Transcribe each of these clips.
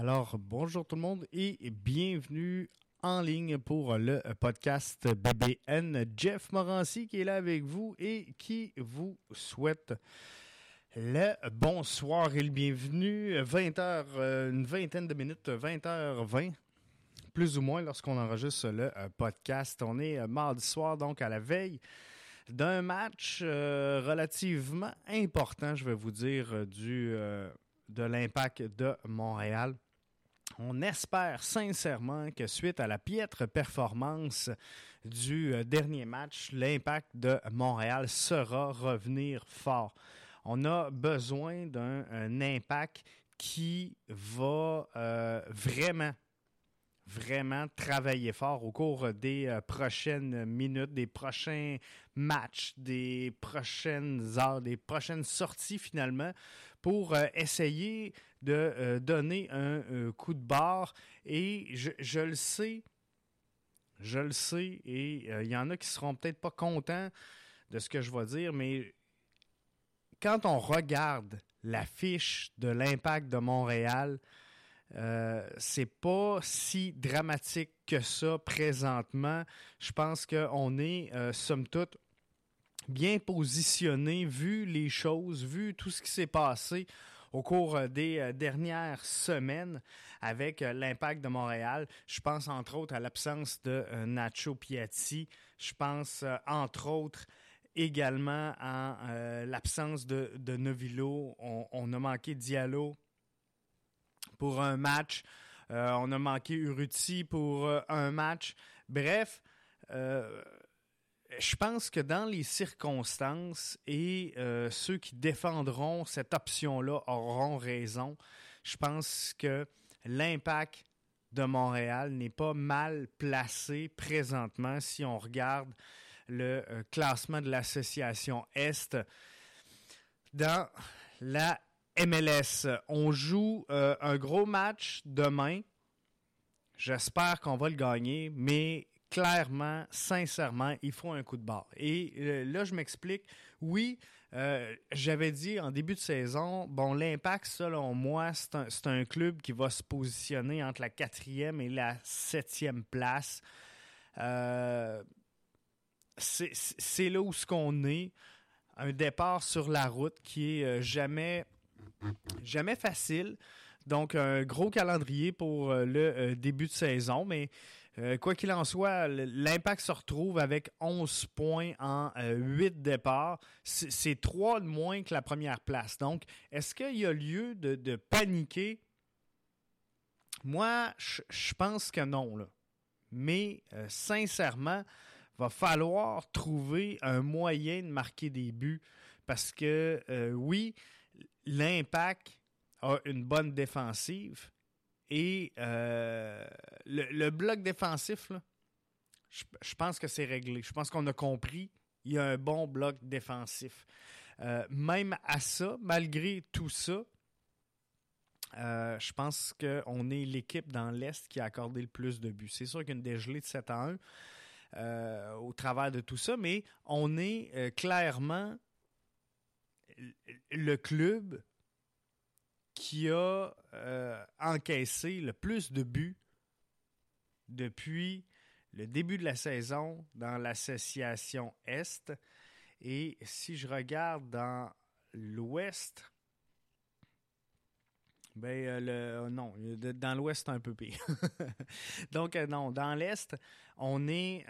Alors, bonjour tout le monde et bienvenue en ligne pour le podcast BBN. Jeff Morancy qui est là avec vous et qui vous souhaite le bonsoir et le bienvenu. 20h, euh, une vingtaine de minutes, 20h20 plus ou moins lorsqu'on enregistre le euh, podcast. On est euh, mardi soir, donc à la veille d'un match relativement important, je vais vous dire, du de l'impact de Montréal. On espère sincèrement que suite à la piètre performance du euh, dernier match, l'impact de Montréal sera revenir fort. On a besoin d'un impact qui va euh, vraiment vraiment travailler fort au cours des euh, prochaines minutes, des prochains matchs, des prochaines heures, des prochaines sorties finalement pour euh, essayer de euh, donner un coup de barre. Et je, le sais, je le sais, et il y en a qui seront peut-être pas contents de ce que je vais dire, mais quand on regarde la fiche de l'impact de Montréal, euh, c'est pas si dramatique que ça présentement. Je pense qu'on est, euh, somme toute, bien positionné, vu les choses, vu tout ce qui s'est passé au cours euh, des dernières semaines avec l'impact de Montréal. Je pense entre autres à l'absence de Nacho Piatti. Je pense entre autres également à l'absence de, de Novillo. On, on, a manqué Diallo pour un match. Euh, on a manqué Uruti pour euh, un match. Bref, euh, je pense que dans les circonstances et ceux qui défendront cette option-là auront raison. Je pense que l'impact de Montréal n'est pas mal placé présentement si on regarde le classement de l'association Est dans la MLS. On joue euh, un gros match demain. J'espère qu'on va le gagner, mais clairement, sincèrement, il faut un coup de barre. Et euh, là, je m'explique. Oui, euh, j'avais dit en début de saison, bon, l'impact, selon moi, c'est un, un, club qui va se positionner entre la quatrième et la septième place. c'est là où ce qu'on est. Un départ sur la route qui est jamais Jamais facile. Donc, un gros calendrier pour euh, le euh, début de saison, mais euh, quoi qu'il en soit, l'impact se retrouve avec 11 points en 8 départs. C'est 3 de moins que la première place. Donc, est-ce qu'il y a lieu de, paniquer? Moi, je pense que non. Mais, sincèrement, va falloir trouver un moyen de marquer des buts parce que, oui, l'impact a une bonne défensive et euh, le, bloc défensif, je, pense que c'est réglé. Je pense qu'on a compris. Il y a un bon bloc défensif. Euh, même à ça, malgré tout ça, euh, je pense qu'on est l'équipe dans l'Est qui a accordé le plus de buts. C'est sûr qu'il y a une dégelée de 7 à 1 au travers de tout ça, mais on est clairement le club qui a euh, encaissé le plus de buts depuis le début de la saison dans l'association Est. Et si je regarde dans l'Ouest, ben euh, le euh, non, dans l'Ouest un peu pire. donc non, dans l'Est, on est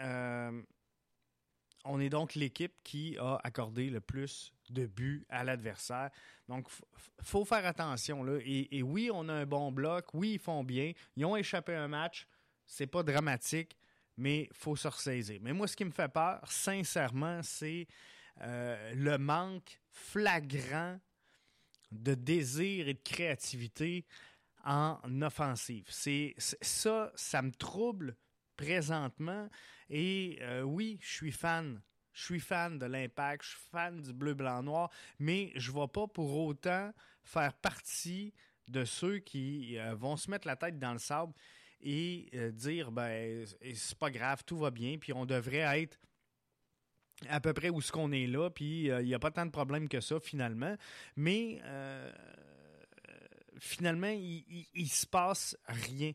on est donc l'équipe qui a accordé le plus de buts à l'adversaire. Donc, faut faire attention. Et, oui, on a un bon bloc. Oui, ils font bien. Ils ont échappé un match. C'est pas dramatique, mais faut se ressaisir. Mais moi, ce qui me fait peur, sincèrement, c'est euh, le manque flagrant de désir et de créativité en offensive. C'est ça, ça me trouble présentement. Et euh, oui, je suis fan. Je suis fan de l'impact, je suis fan du bleu, blanc, noir, mais je ne vais pas pour autant faire partie de ceux qui euh, vont se mettre la tête dans le sable et euh, dire ben c'est pas grave, tout va bien, puis on devrait être à peu près où ce qu'on est là, puis il n'y a pas tant de problèmes que ça finalement. Mais finalement, il, il, se passe rien.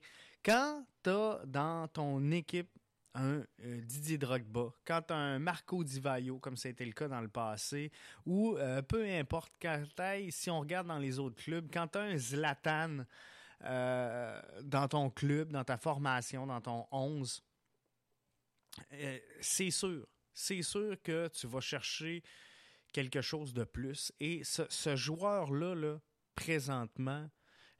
Quand tu as dans ton équipe un euh, Didier Drogba, quand tu as un Marco Di Vaio, comme ça a été le cas dans le passé, ou euh, peu importe, quand si on regarde dans les autres clubs, quand tu as un Zlatan euh, dans ton club, dans ta formation, dans ton 11, c'est sûr, c'est sûr que tu vas chercher quelque chose de plus. Et ce, joueur-là, là, présentement,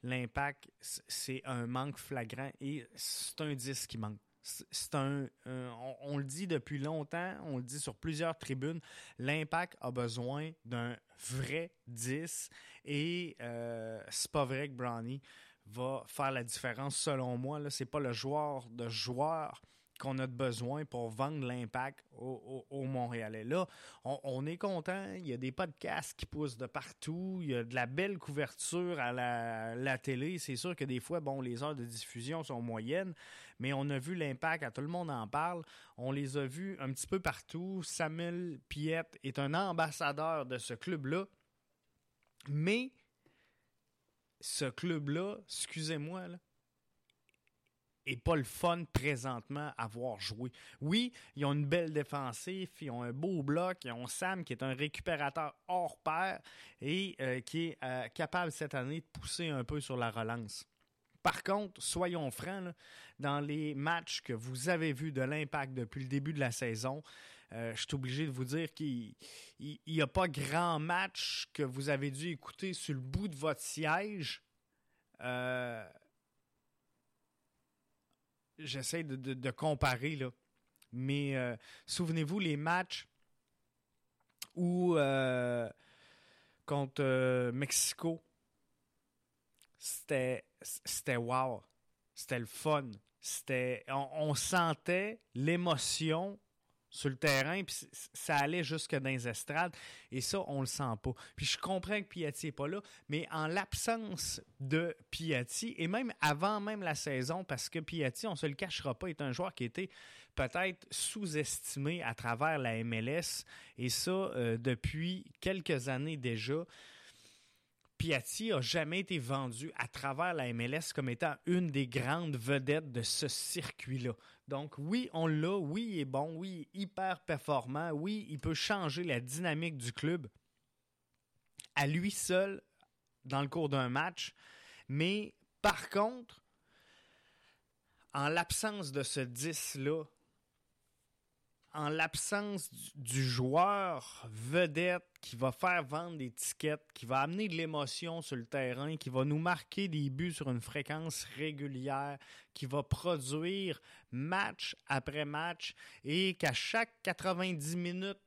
l'impact, c'est un manque flagrant et c'est un 10 qui manque c'est un, on, le dit depuis longtemps, on le dit sur plusieurs tribunes, l'impact a besoin d'un vrai 10 et euh, c'est pas vrai que Brownie va faire la différence selon moi. Ce n'est pas le joueur de joueur qu'on a besoin pour vendre l'impact au, au, Montréalais. Là, on, est content. Il y a des podcasts qui poussent de partout. Il y a de la belle couverture à la, télé. C'est sûr que des fois, bon, les heures de diffusion sont moyennes, mais on a vu l'impact, à tout le monde en parle. On les a vus un petit peu partout. Samuel Piette est un ambassadeur de ce club-là. Mais ce club-là, excusez-moi, là, et pas le fun présentement à voir jouer. Oui, ils ont une belle défensive, ils ont un beau bloc, ils ont Sam qui est un récupérateur hors pair et euh, qui est euh, capable cette année de pousser un peu sur la relance. Par contre, soyons francs, dans les matchs que vous avez vus de l'impact depuis le début de la saison, euh, je suis obligé de vous dire qu'il n'y a pas grand match que vous avez dû écouter sur le bout de votre siège j'essaie de, comparer, là. Mais euh, souvenez-vous les matchs où euh, contre euh, Mexico, c'était c'était wow. C'était le fun. C'était on sentait l'émotion sur le terrain, puis ça allait jusque dans les estrades, et ça, on le sent pas. Puis je comprends que Piatti n'est pas là, mais en l'absence de Piatti, et même avant même la saison, parce que Piatti, on se le cachera pas, est un joueur qui était peut-être sous-estimé à travers la MLS, et ça euh, depuis quelques années déjà. Piatti a jamais été vendu à travers la MLS comme étant une des grandes vedettes de ce circuit-là. Donc oui, on l'a, oui, il est bon, oui, hyper performant, oui, il peut changer la dynamique du club à lui seul dans le cours d'un match. Mais par contre, en l'absence de ce 10-là, en l'absence du, joueur vedette qui va faire vendre des tickets, qui va amener de l'émotion sur le terrain, qui va nous marquer des buts sur une fréquence régulière, qui va produire match après match et qu'à chaque 90 minutes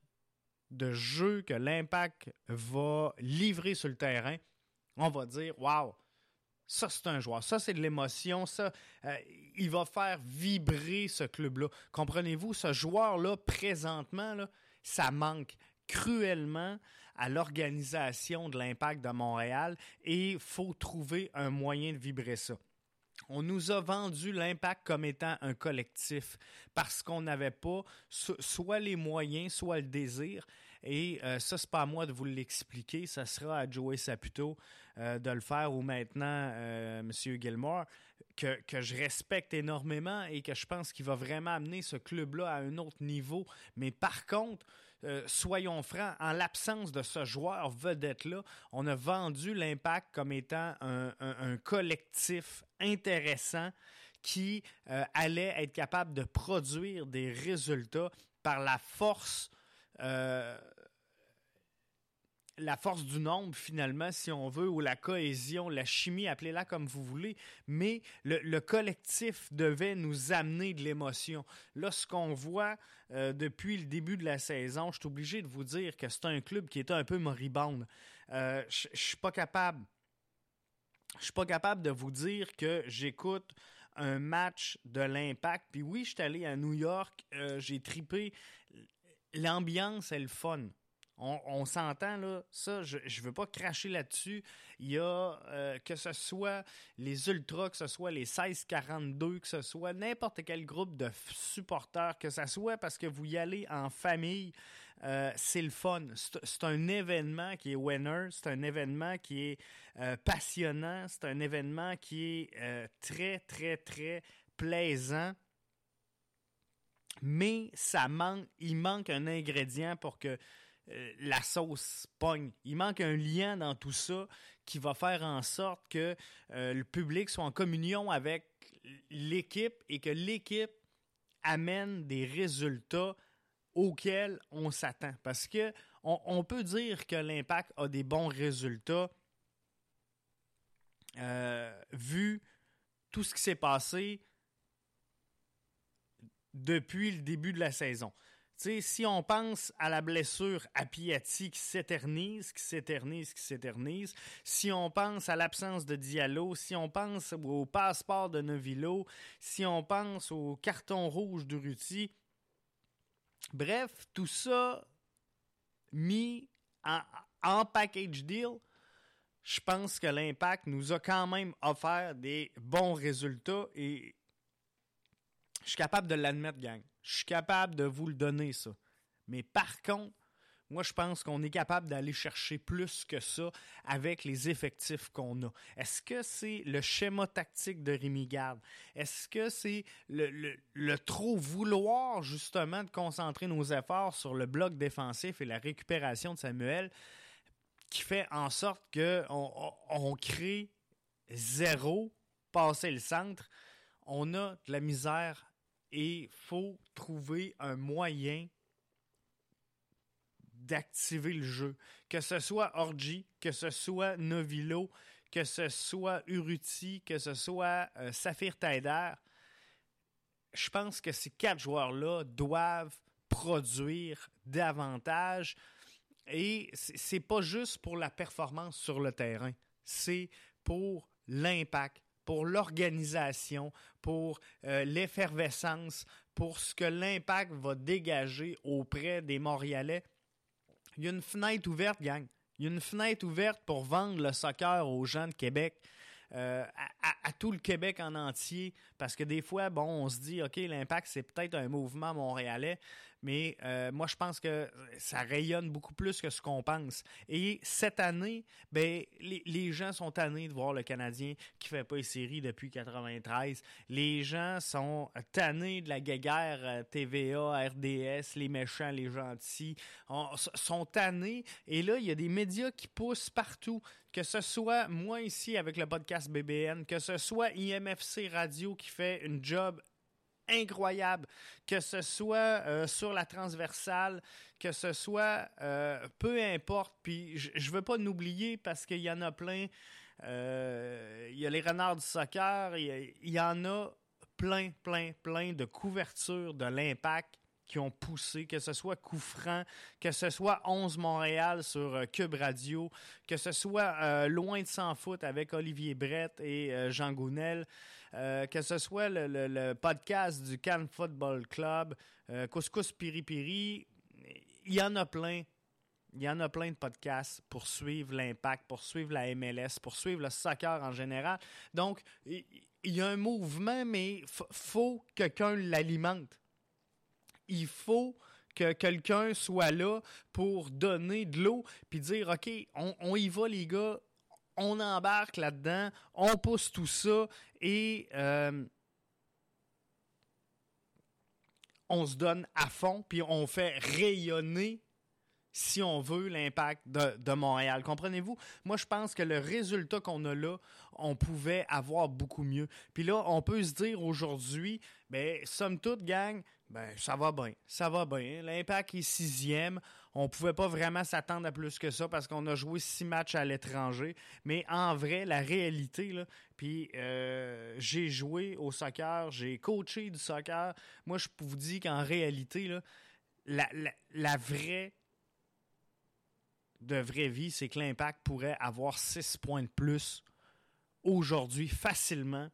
de jeu que l'impact va livrer sur le terrain, on va dire Waouh, ça, c'est un joueur. Ça, c'est de l'émotion. Ça, euh, il va faire vibrer ce club-là. Comprenez-vous, ce joueur-là, présentement, là, ça manque cruellement à l'organisation de l'impact de Montréal et faut trouver un moyen de vibrer ça. On nous a vendu l'impact comme étant un collectif parce qu'on n'avait pas soit les moyens, soit le désir. Et euh, ça, c'est pas à moi de vous l'expliquer. Ça sera à Joey Saputo euh, de le faire ou maintenant euh, M. Gilmore, que, que, je respecte énormément et que je pense qu'il va vraiment amener ce club-là à un autre niveau. Mais par contre, soyons francs, en l'absence de ce joueur vedette-là, on a vendu l'impact comme étant un, collectif intéressant qui allait être capable de produire des résultats par la force euh, la force du nombre, finalement, si on veut, ou la cohésion, la chimie, appelez-la comme vous voulez, mais le, collectif devait nous amener de l'émotion. Là, ce qu'on voit euh, depuis le début de la saison, je suis obligé de vous dire que c'est un club qui était un peu moribonde. Euh, je suis pas capable. Suis pas capable de vous dire que j'écoute un match de l'impact. Puis oui, je suis allé à New York, j'ai tripé l'ambiance est le fun. On, s'entend là, ça, je ne veux pas cracher là-dessus. Il y a euh, que ce soit les Ultras, que ce soit les 1642, que ce soit n'importe quel groupe de supporters, que ce soit parce que vous y allez en famille, euh, c'est le fun. C'est un événement qui est winner, c'est un événement qui est euh, passionnant, c'est un événement qui est très, très, très plaisant. Mais ça il manque un ingrédient pour que la sauce pogne. Il manque un lien dans tout ça qui va faire en sorte que le public soit en communion avec l'équipe et que l'équipe amène des résultats auxquels on s'attend. Parce que on, peut dire que l'impact a des bons résultats euh, vu tout ce qui s'est passé depuis le début de la saison. Si on pense à la blessure à Piatti qui s'éternise, qui s'éternise, qui s'éternise, si on pense à l'absence de Diallo, si on pense au passeport de Novillo, si on pense au carton rouge de Ruti, Bref, tout ça mis en, package deal, je pense que l'impact nous a quand même offert des bons résultats et je suis capable de l'admettre, gang. Je suis capable de vous le donner, ça. Mais par contre, moi, je pense qu'on est capable d'aller chercher plus que ça avec les effectifs qu'on a. Est-ce que c'est le schéma tactique de Rémi Garde? Est-ce que c'est le, trop vouloir, justement, de concentrer nos efforts sur le bloc défensif et la récupération de Samuel qui fait en sorte qu'on on crée zéro, passer le centre? On a de la misère et il faut trouver un moyen d'activer le jeu. Que ce soit Orgi, que ce soit Novilo, que ce soit Uruti, que ce soit euh, Saphir Taider, je pense que ces quatre joueurs-là doivent produire davantage. Et c'est pas juste pour la performance sur le terrain, c'est pour l'impact, pour l'organisation, pour euh, l'effervescence, pour ce que l'impact va dégager auprès des Montréalais il y a une fenêtre ouverte, gang. Il y a une fenêtre ouverte pour vendre le soccer aux gens de Québec. Euh, à, tout le Québec en entier, parce que des fois, bon, on se dit, OK, l'impact, c'est peut-être un mouvement montréalais, mais euh, moi, je pense que ça rayonne beaucoup plus que ce qu'on pense. Et cette année, ben, les, gens sont tannés de voir le Canadien qui fait pas les séries depuis 93. Les gens sont tannés de la guéguerre euh, TVA, RDS, les méchants, les gentils, sont tannés. Et là, il y a des médias qui poussent partout que ce soit moi ici avec le podcast BBN, que ce soit IMFC Radio qui fait une job incroyable, que ce soit euh, sur la transversale, que ce soit euh, peu importe. Puis je veux pas n'oublier parce qu'il y en a plein. Euh, il y a les renards du soccer, il y, en a plein, plein, plein de couvertures de l'impact qui ont poussé, que ce soit Coup que ce soit 11 Montréal sur Cube Radio, que ce soit Loin de s'en foot avec Olivier Brett et Jean Gounel. Euh, que ce soit le, podcast du Cannes Football Club, euh, Couscous Piri Piri, il y en a plein. Il y en a plein de podcasts pour suivre l'impact, pour suivre la MLS, pour suivre le soccer en général. Donc, il y a un mouvement, mais faut que quelqu'un l'alimente. Il faut que quelqu'un soit là pour donner de l'eau puis dire OK, on, y va les gars, on embarque là-dedans, on pousse tout ça et euh, on se donne à fond, puis on fait rayonner, si on veut, l'impact de, Montréal. Comprenez-vous? Moi, je pense que le résultat qu'on a là, on pouvait avoir beaucoup mieux. Puis là, on peut se dire aujourd'hui, ben, somme toute, gang, ben, ça va bien. Ça va bien. L'impact est sixième. On ne pouvait pas vraiment s'attendre à plus que ça parce qu'on a joué six matchs à l'étranger. Mais en vrai, la réalité, puis euh, j'ai joué au soccer, j'ai coaché du soccer. Moi, je vous dis qu'en réalité, la, vraie vraie vie, c'est que l'impact pourrait avoir six points de plus aujourd'hui facilement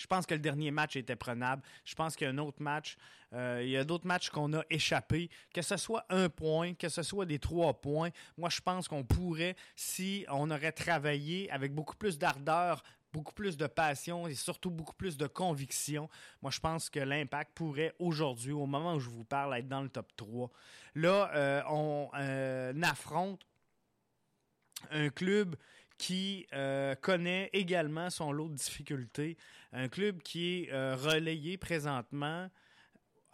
je pense que le dernier match était prenable. Je pense qu'il y a un autre match. Euh, il y a d'autres matchs qu'on a échappé. Que ce soit un point, que ce soit des trois points, moi, je pense qu'on pourrait, si on aurait travaillé avec beaucoup plus d'ardeur beaucoup plus de passion et surtout beaucoup plus de conviction. Moi, je pense que l'impact pourrait aujourd'hui, au moment où je vous parle, être dans le top 3. Là, euh, on euh, affronte un club qui euh, connaît également son lot de difficultés. Un club qui est relayé présentement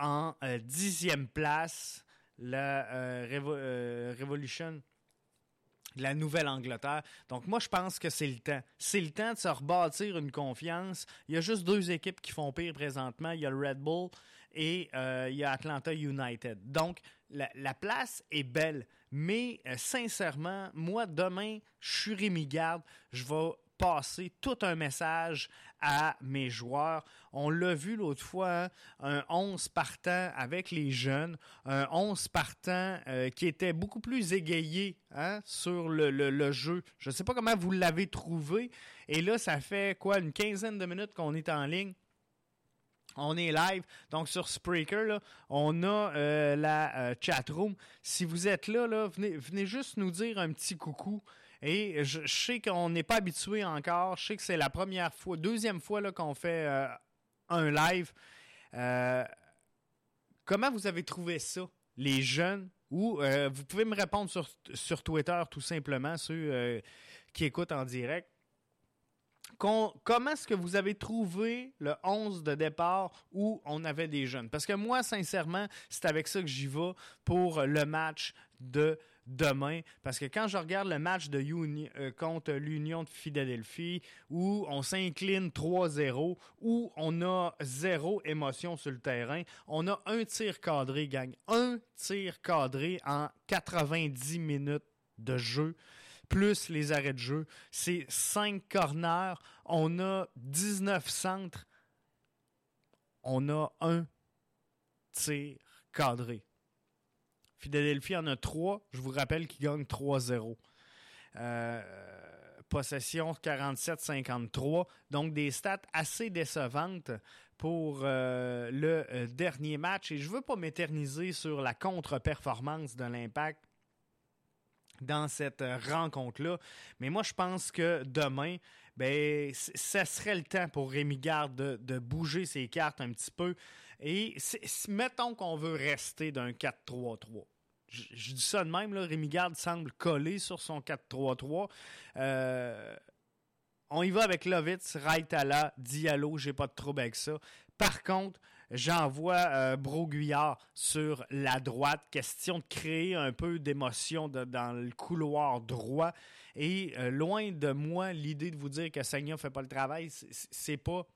en dixième place, la Revolution la Nouvelle-Angleterre. Donc moi, je pense que c'est le temps. C'est le temps de se rebâtir une confiance. Il y a juste deux équipes qui font pire présentement. Il y a le Red Bull et euh, il y a Atlanta United. Donc la, place est belle. Mais euh, sincèrement, moi, demain, je suis Rémi Garde. Je vais passer tout un message à mes joueurs. On l'a vu l'autre fois, hein, un 11 partant avec les jeunes, un 11 partant euh, qui était beaucoup plus égayé hein, sur le, jeu. Je ne sais pas comment vous l'avez trouvé. Et là, ça fait quoi, une quinzaine de minutes qu'on est en ligne? On est live, donc sur Spreaker, on a euh, la euh, chat room. Si vous êtes là, là venez, juste nous dire un petit coucou. Et je, sais qu'on n'est pas habitué encore. Je sais que c'est la première fois, deuxième fois qu'on fait euh, un live. Euh, comment vous avez trouvé ça, les jeunes? Ou vous pouvez me répondre sur, sur Twitter, tout simplement, ceux qui écoutent en direct. Comment est-ce que vous avez trouvé le 11 de départ où on avait des jeunes? Parce que moi, sincèrement, c'est avec ça que j'y vais pour le match de demain. Parce que quand je regarde le match de euh, contre l'Union de Philadelphie, où on s'incline 3-0, où on a zéro émotion sur le terrain, on a un tir cadré, gang. Un tir cadré en 90 minutes de jeu plus les arrêts de jeu. C'est 5 corners. On a 19 centres. On a un tir cadré. Philadelphie en a trois. Je vous rappelle qu'ils gagnent 3-0. Euh, possession 47-53. Donc des stats assez décevantes pour euh, le euh, dernier match. Et je ne veux pas m'éterniser sur la contre-performance de l'impact dans cette rencontre-là. Mais moi, je pense que demain, ben, ça serait le temps pour Rémi Garde de, bouger ses cartes un petit peu et mettons qu'on veut rester d'un 4-3-3. Je, dis ça de même, là, Rémi Garde semble coller sur son 4-3-3. Euh, on y va avec Lovitz, Raitala, Diallo, j'ai pas de trouble avec ça. Par contre, j'envoie euh, Broguillard sur la droite. Question de créer un peu d'émotion dans le couloir droit. Et euh, loin de moi l'idée de vous dire que Sagna fait pas le travail, c'est pas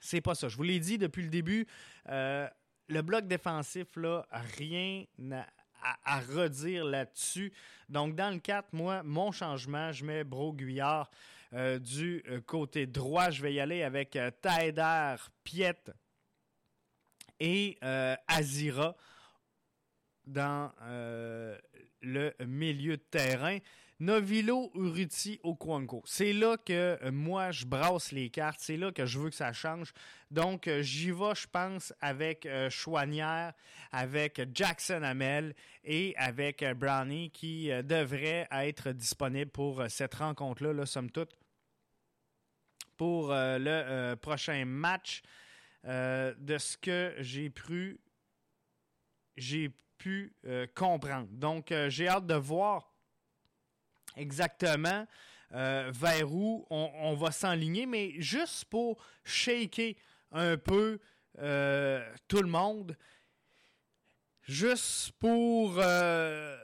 c'est pas ça. Je vous l'ai dit depuis le début, euh, le bloc défensif, là, rien à, redire là-dessus. Donc, dans le 4, moi, mon changement, je mets Broguillard euh, du côté droit. Je vais y aller avec Taider, Piet et Azira dans le milieu de terrain. Novilo, Uruti, Okwanko. C'est là que euh, moi, je brasse les cartes. C'est là que je veux que ça change. Donc, euh, j'y vais, je pense, avec euh, Chouanière, avec Jackson Hamel et avec Brownie qui devrait être disponible pour cette rencontre-là, là, somme toute, pour le prochain match. De ce que j'ai pu, j'ai pu comprendre. Donc, j'ai hâte de voir exactement euh, vers où on, va s'enligner, mais juste pour shaker un peu euh, tout le monde, juste pour euh,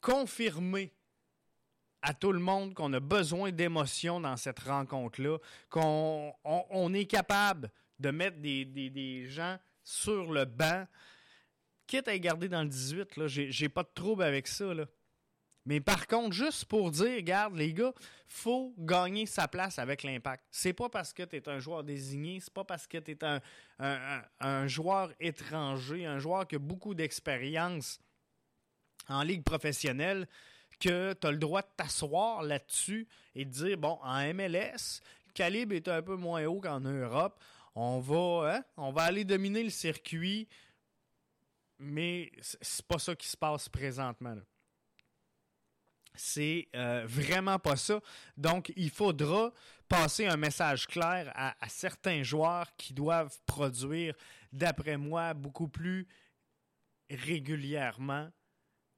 confirmer à tout le monde qu'on a besoin d'émotion dans cette rencontre-là, qu'on on, est capable de mettre des, des, gens sur le banc, quitte à les garder dans le 18, là, j'ai pas de trouble avec ça, là. Mais par contre, juste pour dire, regarde, les gars, faut gagner sa place avec l'impact. C'est pas parce que tu es un joueur désigné, c'est pas parce que tu es un, un, joueur étranger, un joueur qui a beaucoup d'expérience en ligue professionnelle que tu as le droit de t'asseoir là-dessus et de dire, bon, en MLS, le calibre est un peu moins haut qu'en Europe. On va, hein, on va aller dominer le circuit, mais c'est pas ça qui se passe présentement. C'est euh, vraiment pas ça. Donc, il faudra passer un message clair à, certains joueurs qui doivent produire, d'après moi, beaucoup plus régulièrement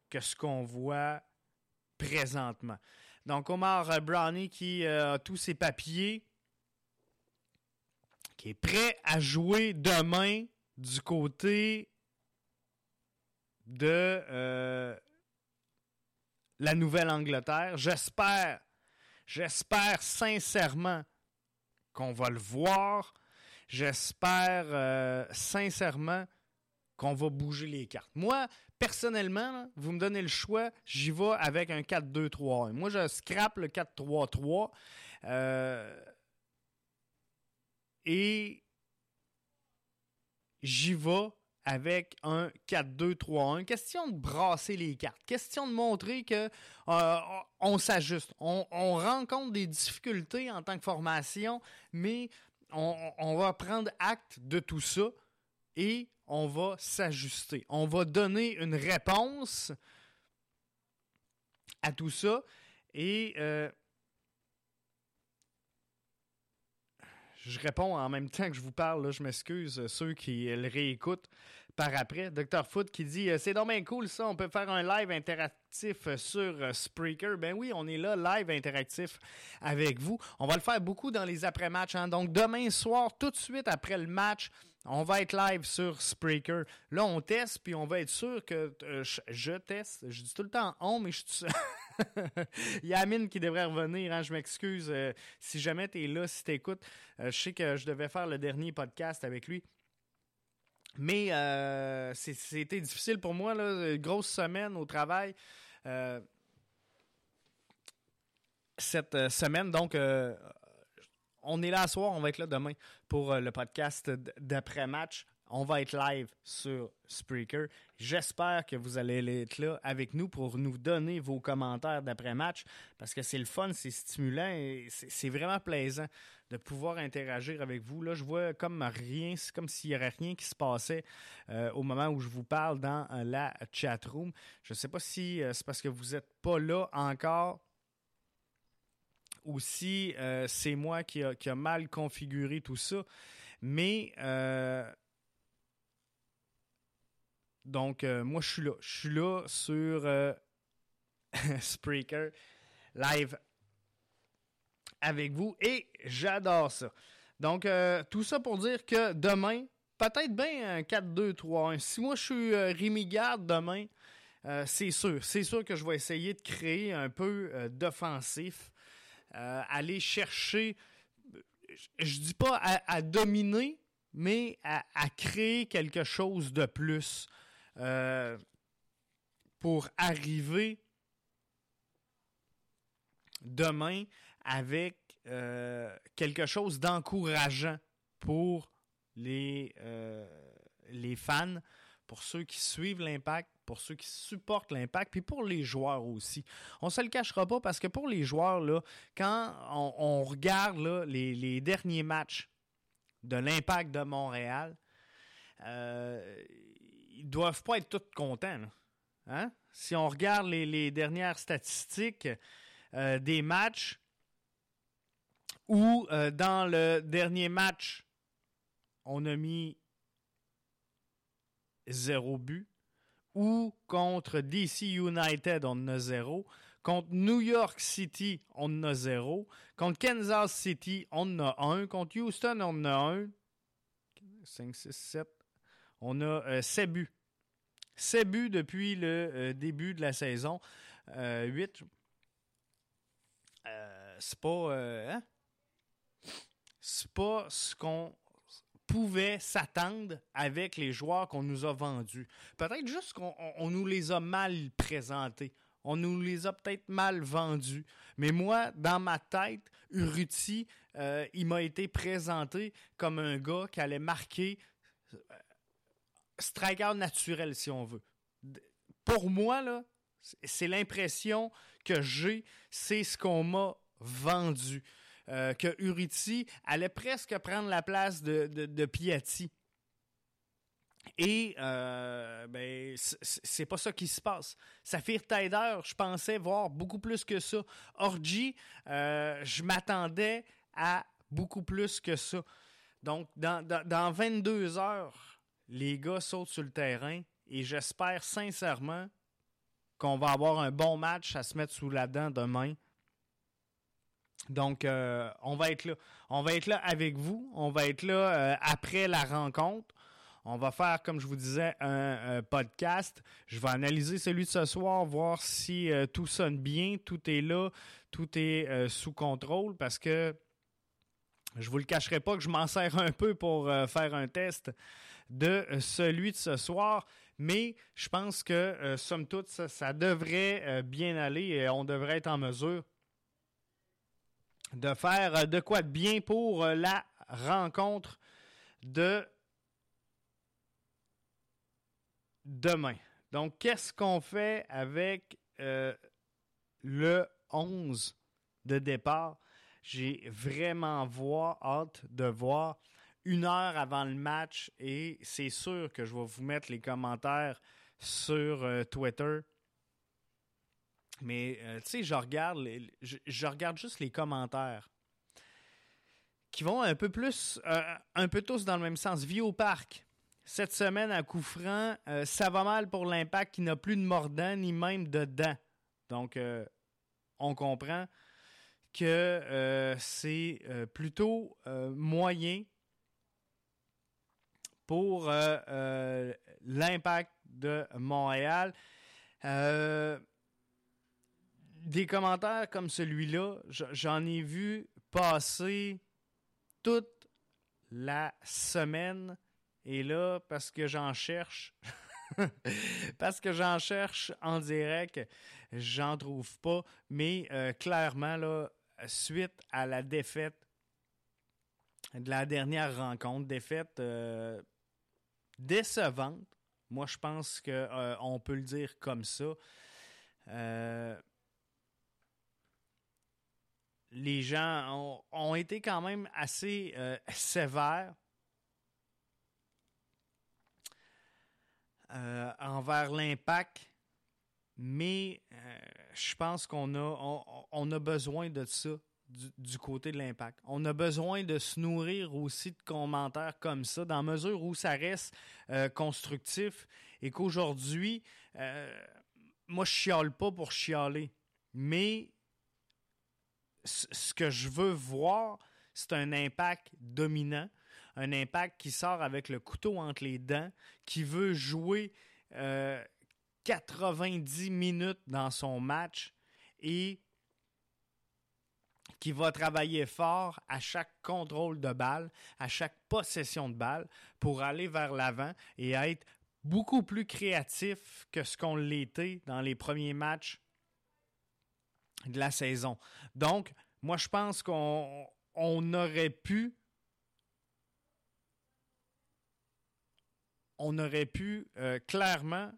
que ce qu'on voit présentement. Donc, Omar Brownie qui euh, a tous ses papiers, qui est prêt à jouer demain du côté de euh, la Nouvelle-Angleterre. J'espère, j'espère sincèrement qu'on va le voir. J'espère euh, sincèrement qu'on va bouger les cartes. Moi, personnellement, vous me donnez le choix, j'y vais avec un 4-2-3-1. Moi, je scrape le 4-3-3. Euh, et j'y vais avec un 4-2-3-1. Question de brasser les cartes. Question de montrer que euh, on s'ajuste. On, rencontre des difficultés en tant que formation, mais on, va prendre acte de tout ça et on va s'ajuster. On va donner une réponse à tout ça. Et euh, je réponds en même temps que je vous parle. je m'excuse, ceux qui le réécoutent par après. Dr. Foot qui dit euh, C'est dommage cool ça, on peut faire un live interactif sur euh, Spreaker. Ben oui, on est là, live interactif avec vous. On va le faire beaucoup dans les après-matchs. Hein. Donc demain soir, tout de suite après le match, on va être live sur Spreaker. Là, on teste, puis on va être sûr que euh, je, teste. Je dis tout le temps on, mais je suis Il y a Amine qui devrait revenir. Hein. je m'excuse si jamais tu es là, si tu écoutes. je sais que je devais faire le dernier podcast avec lui. Mais euh, c'était difficile pour moi, grosse semaine au travail. Euh, cette euh, semaine, donc, on est là ce soir, on va être là demain pour le podcast d'après-match. On va être live sur Spreaker. J'espère que vous allez être là avec nous pour nous donner vos commentaires d'après-match parce que c'est le fun, c'est stimulant et c'est vraiment plaisant de pouvoir interagir avec vous. Là, je vois comme rien, c'est comme s'il n'y aurait rien qui se passait euh, au moment où je vous parle dans euh, la chat room. Je ne sais pas si euh, c'est parce que vous n'êtes pas là encore ou si c'est moi qui a, qui a, mal configuré tout ça. Mais donc, moi, je suis là. Je suis là sur Spreaker Live avec vous et j'adore ça. Donc, euh, tout ça pour dire que demain, peut-être bien un 4-2-3-1. Si moi je suis euh, Rémi demain, euh, c'est sûr. C'est sûr que je vais essayer de créer un peu d'offensif. aller chercher, je dis pas à, dominer, mais à, créer quelque chose de plus pour arriver demain avec euh, quelque chose d'encourageant pour les, euh, les fans, pour ceux qui suivent l'impact, pour ceux qui supportent l'impact, puis pour les joueurs aussi. On se le cachera pas parce que pour les joueurs, là, quand on, regarde les, derniers matchs de l'impact de Montréal, euh, ils doivent pas être tous contents. Hein? Si on regarde les, dernières statistiques euh, des matchs, où euh, dans le dernier match, on a mis zéro but, ou contre DC United, on en a zéro, contre New York City, on en a zéro, contre Kansas City, on en a un, contre Houston, on en a un, 5, 6, 7, on a 7 euh, buts. 7 buts depuis le euh, début de la saison. 8. c'est pas. Hein? c'est pas ce qu'on pouvait s'attendre avec les joueurs qu'on nous a vendus. Peut-être juste qu'on nous les a mal présentés. On nous les a peut-être mal vendus. Mais moi, dans ma tête, Uruti, euh, il m'a été présenté comme un gars qui allait marquer striker naturel, si on veut. Pour moi, là, c'est l'impression que j'ai, c'est ce qu'on m'a vendu. Euh, que Uriti allait presque prendre la place de, de, Piatti. Et euh, ben, c'est pas ça qui se passe. Saphir Taider, je pensais voir beaucoup plus que ça. Orji, euh, je m'attendais à beaucoup plus que ça. Donc, dans, dans 22 heures, les gars sautent sur le terrain et j'espère sincèrement qu'on va avoir un bon match à se mettre sous la dent demain. Donc, euh, on va être là. On va être là avec vous. On va être là euh, après la rencontre. On va faire, comme je vous disais, un, podcast. Je vais analyser celui de ce soir, voir si euh, tout sonne bien, tout est là, tout est sous contrôle, parce que je vous le cacherai pas que je m'en sers un peu pour faire un test de celui de ce soir. Mais je pense que, somme toute, ça devrait bien aller et on devrait être en mesure de faire euh, de quoi de bien pour euh, la rencontre de demain. Donc, qu'est-ce qu'on fait avec euh, le 11 de départ? J'ai vraiment voir, hâte de voir une heure avant le match et c'est sûr que je vais vous mettre les commentaires sur Twitter mais euh, tu sais, je regarde, je, regarde juste les commentaires qui vont un peu plus, euh, un peu tous dans le même sens. Vie au parc. Cette semaine à coup franc, euh, ça va mal pour l'impact qui n'a plus de mordant ni même de dents. Donc, on comprend que c'est plutôt moyen pour l'impact de Montréal. Euh, des commentaires comme celui-là, j'en ai vu passer toute la semaine. Et là, parce que j'en cherche, parce que j'en cherche en direct, j'en trouve pas. Mais euh, clairement, là, suite à la défaite de la dernière rencontre, défaite euh, décevante, moi je pense qu'on euh, peut le dire comme ça. Les gens ont, été quand même assez euh, sévères euh, envers l'impact, mais euh, je pense qu'on a, on, a besoin de ça du, côté de l'impact. On a besoin de se nourrir aussi de commentaires comme ça, dans mesure où ça reste constructif et qu'aujourd'hui, moi, je chiale pas pour chialer, mais ce que je veux voir, c'est un impact dominant, un impact qui sort avec le couteau entre les dents, qui veut jouer 90 euh, minutes dans son match et qui va travailler fort à chaque contrôle de balle, à chaque possession de balle pour aller vers l'avant et être beaucoup plus créatif que ce qu'on l'était dans les premiers matchs de la saison. Donc, moi, je pense qu'on aurait pu. On aurait pu euh, clairement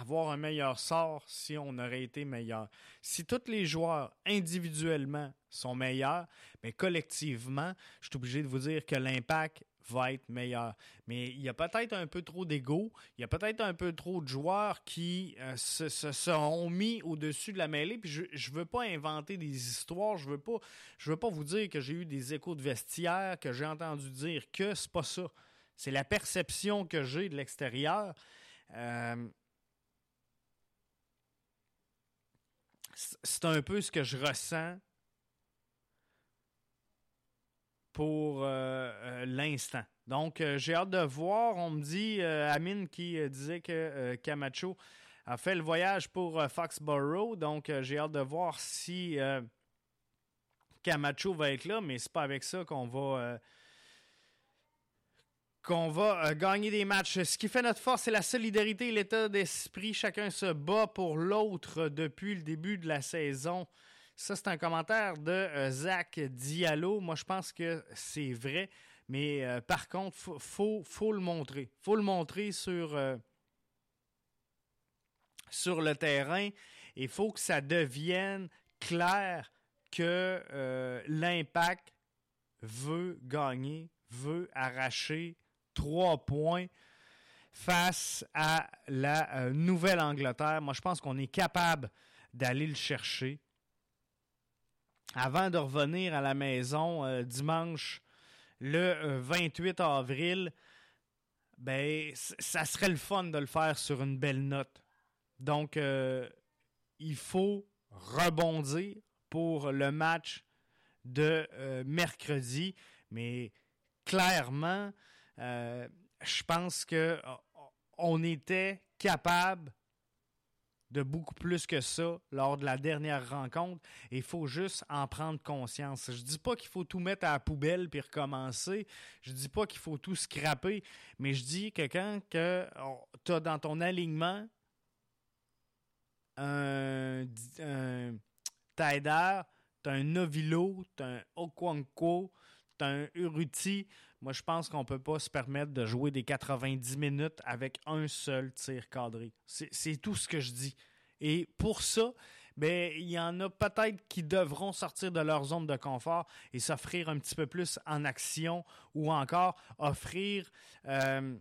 avoir un meilleur sort si on aurait été meilleur. Si tous les joueurs individuellement sont meilleurs, mais collectivement, je suis obligé de vous dire que l'impact va être meilleur. Mais il y a peut-être un peu trop d'ego, il y a peut-être un peu trop de joueurs qui euh, se, sont mis au-dessus de la mêlée. Puis je ne veux pas inventer des histoires, je veux pas, je veux pas vous dire que j'ai eu des échos de vestiaire, que j'ai entendu dire que c'est pas ça. C'est la perception que j'ai de l'extérieur. Euh, c'est un peu ce que je ressens pour euh, euh, l'instant. Donc, euh, j'ai hâte de voir. On me dit, Amine qui disait que Camacho a fait le voyage pour Foxborough. Donc, j'ai hâte de voir si Camacho va être là, mais c'est pas avec ça qu'on va qu'on va gagner des matchs. Ce qui fait notre force, c'est la solidarité et l'état d'esprit. Chacun se bat pour l'autre depuis le début de la saison. Ça, c'est un commentaire de euh, Zach Diallo. Moi, je pense que c'est vrai. Mais euh, par contre, faut, faut, le montrer. Faut le montrer sur, euh, sur le terrain. Il faut que ça devienne clair que l'impact veut gagner, veut arracher trois points face à la Nouvelle-Angleterre. Moi, je pense qu'on est capable d'aller le chercher. avant de revenir à la maison dimanche le 28 avril, ben, ça serait le fun de le faire sur une belle note. Donc, il faut rebondir pour le match de mercredi, mais clairement, je pense que on était capable de beaucoup plus que ça lors de la dernière rencontre. Il faut juste en prendre conscience. Je dis pas qu'il faut tout mettre à la poubelle puis recommencer. Je dis pas qu'il faut tout scraper. Mais je dis que quand que tu as dans ton alignement un, un Taider, tu un Novilo, tu un Okwanko, tu un Uruti, moi, je pense qu'on ne peut pas se permettre de jouer des 90 minutes avec un seul tir cadré. C'est tout ce que je dis. Et pour ça, ben, il y en a peut-être qui devront sortir de leur zone de confort et s'offrir un petit peu plus en action ou encore offrir euh,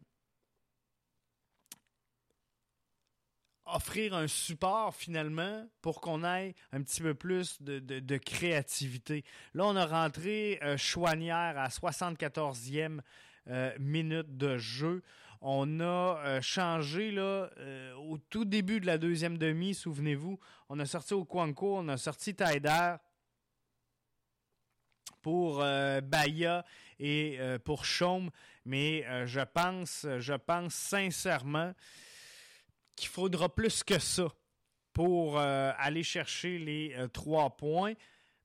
offrir un support finalement pour qu'on ait un petit peu plus de, créativité. Là, on a rentré euh, Chouanière à 74e euh, minute de jeu. On a euh, changé là, au tout début de la deuxième demi, souvenez-vous, on a sorti au Kwanko, on a sorti Taider pour Baya et pour Chaume, mais je pense, je pense sincèrement qu'il faudra plus que ça pour euh, aller chercher les euh, trois points.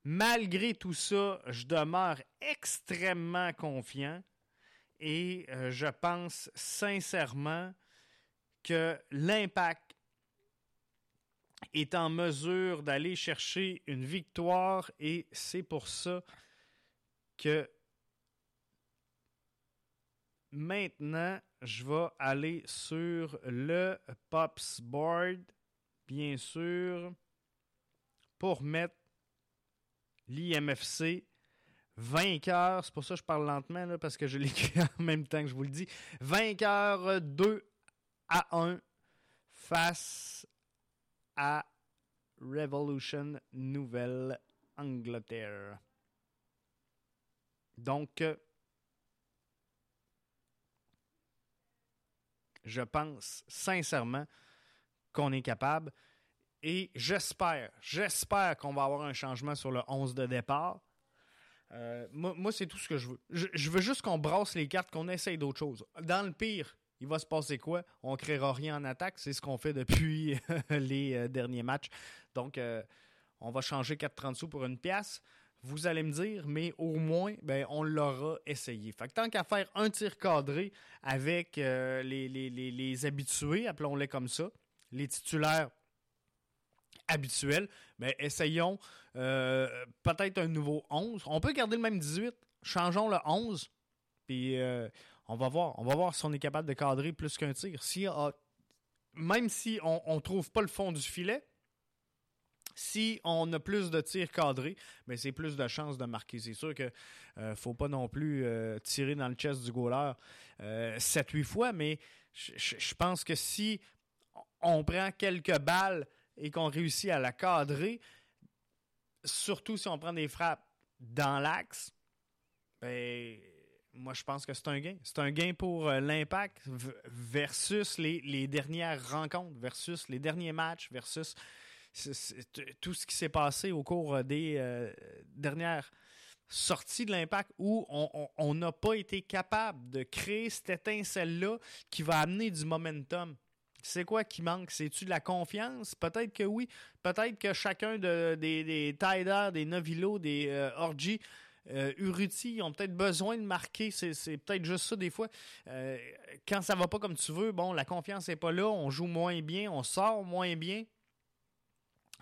Malgré tout ça, je demeure extrêmement confiant et euh, je pense sincèrement que l'impact est en mesure d'aller chercher une victoire et c'est pour ça que maintenant je vais aller sur le Pops Board, bien sûr, pour mettre l'IMFC vainqueur. C'est pour ça que je parle lentement, là, parce que je l'écris en même temps que je vous le dis. Vainqueur 2 à 1 face à Revolution Nouvelle-Angleterre. Donc, je pense sincèrement qu'on est capable. Et j'espère, j'espère qu'on va avoir un changement sur le 11 de départ. Euh, moi, c'est tout ce que je veux. Je, veux juste qu'on brasse les cartes, qu'on essaye d'autres choses. Dans le pire, il va se passer quoi? On créera rien en attaque. C'est ce qu'on fait depuis les euh, derniers matchs. Donc, euh, on va changer 4,30 sous pour une pièce vous allez me dire, mais au moins, ben, on l'aura essayé. Fait que tant qu'à faire un tir cadré avec euh, les, les, habitués, appelons-les comme ça, les titulaires habituels, ben, essayons euh, peut-être un nouveau 11. On peut garder le même 18, changeons le 11, puis euh, on va voir. On va voir si on est capable de cadrer plus qu'un tir. Si, même si on ne trouve pas le fond du filet, si on a plus de tirs cadrés, mais c'est plus de chances de marquer. C'est sûr qu'il ne euh, faut pas non plus euh, tirer dans le chest du goaler 7-8 euh, fois, mais je pense que si on prend quelques balles et qu'on réussit à la cadrer, surtout si on prend des frappes dans l'axe, ben, moi je pense que c'est un gain. C'est un gain pour l'impact versus les, dernières rencontres, versus les derniers matchs, versus tout ce qui s'est passé au cours euh, des euh, dernières sorties de l'impact où on n'a pas été capable de créer cette étincelle-là qui va amener du momentum. C'est quoi qui manque? C'est-tu de la confiance? Peut-être que oui. Peut-être que chacun des, des des Novilo, des euh, euh, Uruti ont peut-être besoin de marquer. C'est peut-être juste ça des fois. quand ça va pas comme tu veux, bon, la confiance n'est pas là, on joue moins bien, on sort moins bien.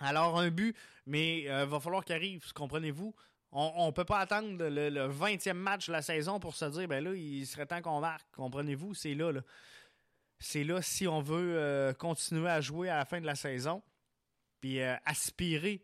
Alors, un but, mais il euh, va falloir qu'il arrive, comprenez-vous? On ne peut pas attendre le, 20e match de la saison pour se dire, ben là, il serait temps qu'on marque, comprenez-vous? C'est là. C'est là si on veut euh, continuer à jouer à la fin de la saison, puis euh, aspirer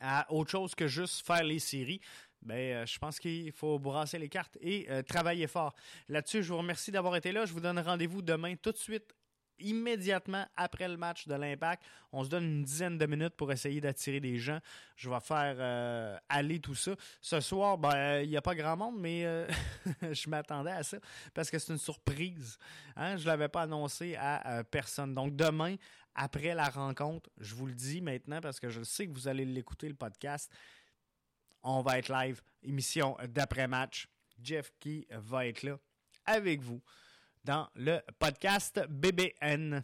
à autre chose que juste faire les séries. Ben, je pense qu'il faut brasser les cartes et travailler fort. Là-dessus, je vous remercie d'avoir été là. Je vous donne rendez-vous demain tout de suite immédiatement après le match de l'Impact. On se donne une dizaine de minutes pour essayer d'attirer des gens. Je vais faire euh, aller tout ça. Ce soir, ben, il n'y a pas grand monde, mais euh, je m'attendais à ça parce que c'est une surprise. Hein? Je ne l'avais pas annoncé à personne. Donc demain, après la rencontre, je vous le dis maintenant parce que je sais que vous allez l'écouter, le podcast. On va être live, émission d'après-match. Jeff qui va être là avec vous dans le podcast BBN.